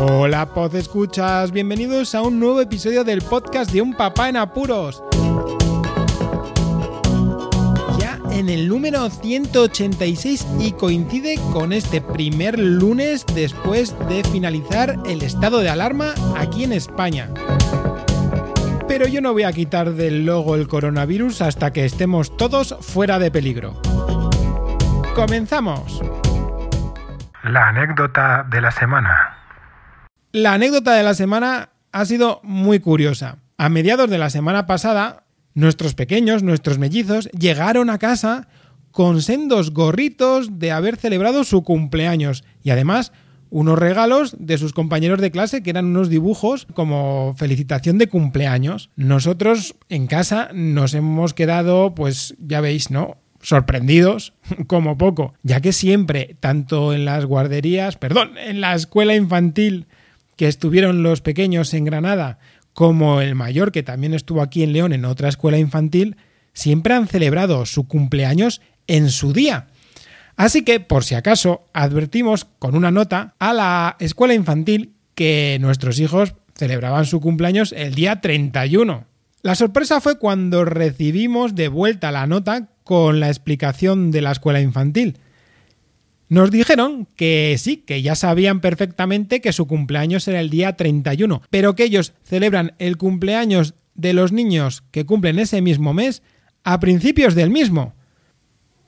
Hola, Poz Escuchas, bienvenidos a un nuevo episodio del podcast de Un Papá en Apuros. Ya en el número 186 y coincide con este primer lunes después de finalizar el estado de alarma aquí en España. Pero yo no voy a quitar del logo el coronavirus hasta que estemos todos fuera de peligro. ¡Comenzamos! La anécdota de la semana. La anécdota de la semana ha sido muy curiosa. A mediados de la semana pasada, nuestros pequeños, nuestros mellizos, llegaron a casa con sendos gorritos de haber celebrado su cumpleaños y además unos regalos de sus compañeros de clase que eran unos dibujos como felicitación de cumpleaños. Nosotros en casa nos hemos quedado, pues ya veis, ¿no? sorprendidos como poco, ya que siempre, tanto en las guarderías, perdón, en la escuela infantil que estuvieron los pequeños en Granada, como el mayor que también estuvo aquí en León en otra escuela infantil, siempre han celebrado su cumpleaños en su día. Así que, por si acaso, advertimos con una nota a la escuela infantil que nuestros hijos celebraban su cumpleaños el día 31. La sorpresa fue cuando recibimos de vuelta la nota con la explicación de la escuela infantil. Nos dijeron que sí, que ya sabían perfectamente que su cumpleaños era el día 31, pero que ellos celebran el cumpleaños de los niños que cumplen ese mismo mes a principios del mismo.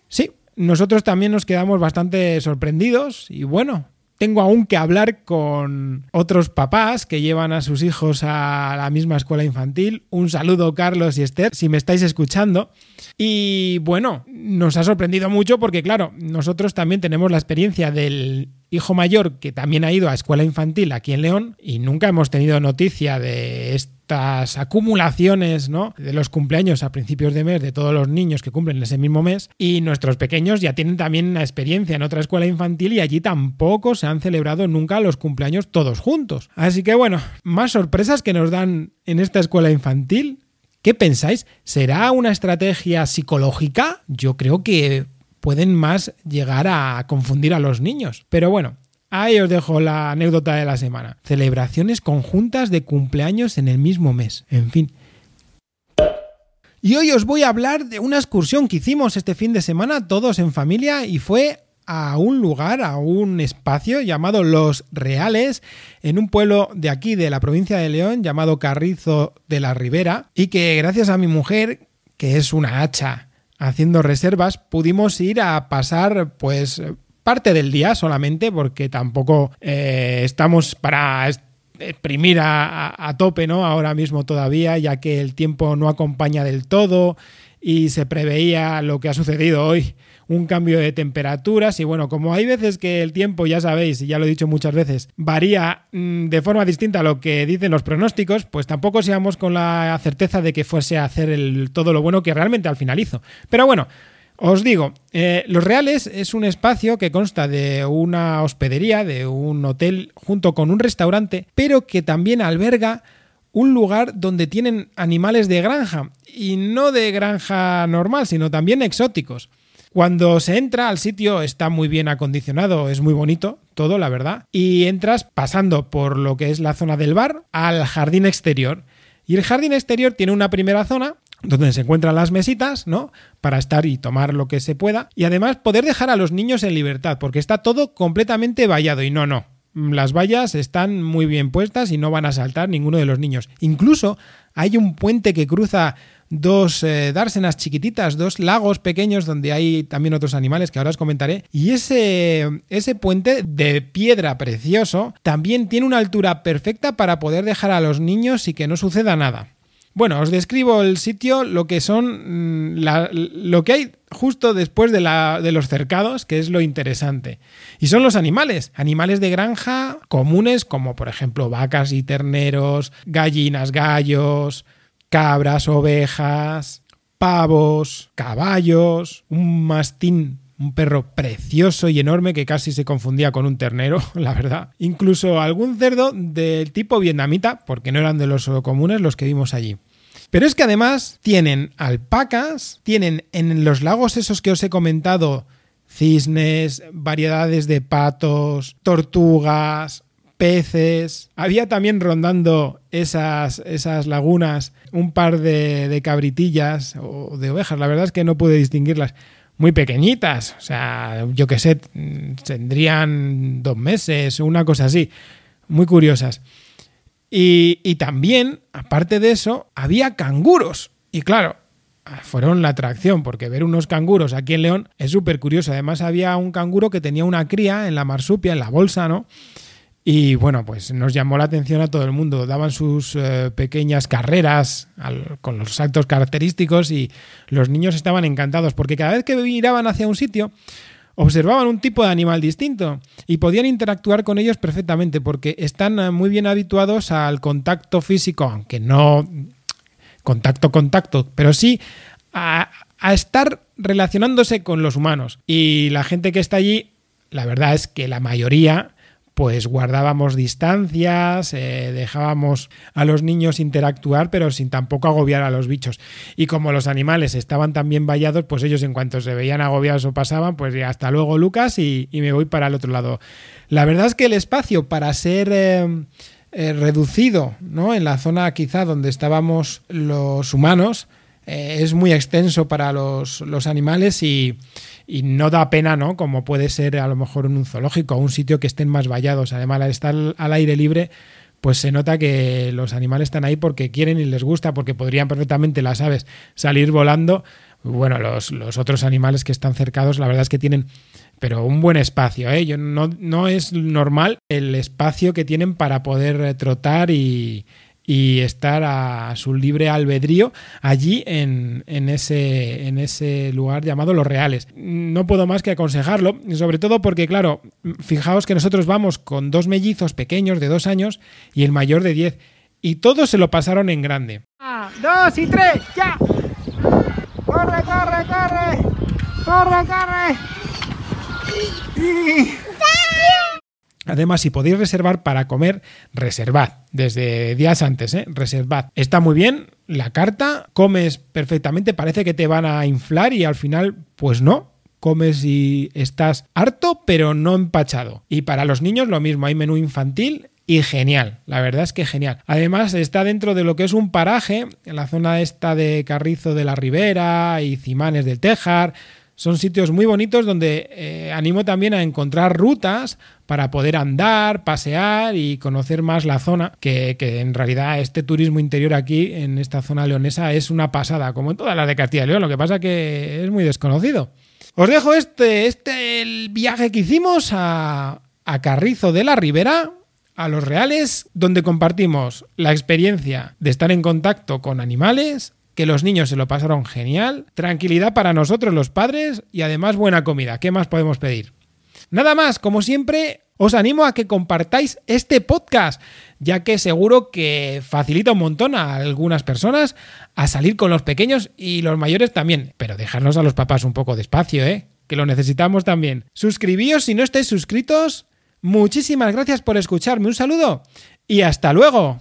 Sí, nosotros también nos quedamos bastante sorprendidos y bueno, tengo aún que hablar con otros papás que llevan a sus hijos a la misma escuela infantil. Un saludo Carlos y Esther, si me estáis escuchando. Y bueno, nos ha sorprendido mucho porque claro, nosotros también tenemos la experiencia del hijo mayor que también ha ido a escuela infantil aquí en León y nunca hemos tenido noticia de estas acumulaciones ¿no? de los cumpleaños a principios de mes de todos los niños que cumplen ese mismo mes y nuestros pequeños ya tienen también una experiencia en otra escuela infantil y allí tampoco se han celebrado nunca los cumpleaños todos juntos. Así que bueno, más sorpresas que nos dan en esta escuela infantil. ¿Qué pensáis? ¿Será una estrategia psicológica? Yo creo que pueden más llegar a confundir a los niños. Pero bueno, ahí os dejo la anécdota de la semana. Celebraciones conjuntas de cumpleaños en el mismo mes. En fin. Y hoy os voy a hablar de una excursión que hicimos este fin de semana todos en familia y fue a un lugar, a un espacio llamado Los Reales, en un pueblo de aquí, de la provincia de León, llamado Carrizo de la Ribera, y que gracias a mi mujer, que es una hacha haciendo reservas, pudimos ir a pasar pues parte del día solamente, porque tampoco eh, estamos para exprimir a, a, tope, ¿no? Ahora mismo todavía, ya que el tiempo no acompaña del todo y se preveía lo que ha sucedido hoy, un cambio de temperaturas y bueno, como hay veces que el tiempo, ya sabéis, y ya lo he dicho muchas veces, varía mmm, de forma distinta a lo que dicen los pronósticos, pues tampoco seamos con la certeza de que fuese a hacer todo lo bueno que realmente al final hizo. Pero bueno, os digo, eh, Los Reales es un espacio que consta de una hospedería, de un hotel junto con un restaurante, pero que también alberga un lugar donde tienen animales de granja, y no de granja normal, sino también exóticos. Cuando se entra al sitio está muy bien acondicionado, es muy bonito todo, la verdad, y entras pasando por lo que es la zona del bar al jardín exterior. Y el jardín exterior tiene una primera zona donde se encuentran las mesitas, ¿no? Para estar y tomar lo que se pueda. Y además poder dejar a los niños en libertad, porque está todo completamente vallado. Y no, no. Las vallas están muy bien puestas y no van a saltar ninguno de los niños. Incluso hay un puente que cruza dos eh, dársenas chiquititas, dos lagos pequeños donde hay también otros animales que ahora os comentaré. Y ese, ese puente de piedra precioso también tiene una altura perfecta para poder dejar a los niños y que no suceda nada. Bueno, os describo el sitio, lo que son, la, lo que hay justo después de, la, de los cercados, que es lo interesante. Y son los animales, animales de granja comunes como por ejemplo vacas y terneros, gallinas, gallos, cabras, ovejas, pavos, caballos, un mastín un perro precioso y enorme que casi se confundía con un ternero, la verdad. Incluso algún cerdo del tipo vietnamita, porque no eran de los comunes los que vimos allí. Pero es que además tienen alpacas, tienen en los lagos esos que os he comentado cisnes, variedades de patos, tortugas, peces. Había también rondando esas, esas lagunas un par de, cabritillas o de ovejas. La verdad es que no pude distinguirlas muy pequeñitas, o sea, yo qué sé, tendrían dos meses una cosa así, muy curiosas. Y, y, también, aparte de eso, había canguros. Y claro, fueron la atracción, porque ver unos canguros aquí en León es súper curioso. Además, había un canguro que tenía una cría en la marsupia, en la bolsa, ¿no? Y bueno, pues nos llamó la atención a todo el mundo. Daban sus eh, pequeñas carreras con los saltos característicos y los niños estaban encantados porque cada vez que miraban hacia un sitio observaban un tipo de animal distinto y podían interactuar con ellos perfectamente porque están eh, muy bien habituados al contacto físico, aunque no contacto, contacto, pero sí a estar relacionándose con los humanos. Y la gente que está allí, la verdad es que la mayoría pues guardábamos distancias, eh, dejábamos a los niños interactuar, pero sin tampoco agobiar a los bichos. Y como los animales estaban tan bien vallados, pues ellos en cuanto se veían agobiados o pasaban, pues hasta luego Lucas y, me voy para el otro lado. La verdad es que el espacio para ser... Eh, eh, reducido, ¿no? En la zona quizá donde estábamos los humanos, es muy extenso para los, los animales y, y no da pena, ¿no? Como puede ser a lo mejor en un zoológico o un sitio que estén más vallados. Además, al estar al aire libre, pues se nota que los animales están ahí porque quieren y les gusta, porque podrían perfectamente las aves salir volando. Bueno, los, los otros animales que están cercados, la verdad es que tienen pero un buen espacio, ¿eh? No, no es normal el espacio que tienen para poder trotar y, y estar a su libre albedrío allí en, ese, en ese lugar llamado Los Reales. No puedo más que aconsejarlo, sobre todo porque, claro, fijaos que nosotros vamos con dos mellizos pequeños de dos años y el mayor de diez, y todos se lo pasaron en grande. dos y tres, ya. Corre, corre, corre. Corre, corre. Además, si podéis reservar para comer, reservad. Desde días antes, ¿eh? Reservad. Está muy bien la carta, comes perfectamente, parece que te van a inflar y al final, pues no. Comes y estás harto, pero no empachado. Y para los niños lo mismo, hay menú infantil y genial, la verdad es que genial. Además está dentro de lo que es un paraje, en la zona esta de Carrizo de la Ribera y Cimanes del Tejar, son sitios muy bonitos donde eh, animo también a encontrar rutas para poder andar, pasear y conocer más la zona, que, en realidad este turismo interior aquí, en esta zona leonesa, es una pasada, como en todas las de Castilla y León, lo que pasa que es muy desconocido. Os dejo este, este el viaje que hicimos a, a Carrizo de la Ribera, a Los Reales, donde compartimos la experiencia de estar en contacto con animales, que los niños se lo pasaron genial, tranquilidad para nosotros los padres y además buena comida. ¿Qué más podemos pedir? Nada más, como siempre, os animo a que compartáis este podcast, ya que seguro que facilita un montón a algunas personas a salir con los pequeños y los mayores también. Pero dejarnos a los papás un poco de espacio, ¿eh? Que lo necesitamos también. Suscribíos si no estáis suscritos. Muchísimas gracias por escucharme. Un saludo y hasta luego.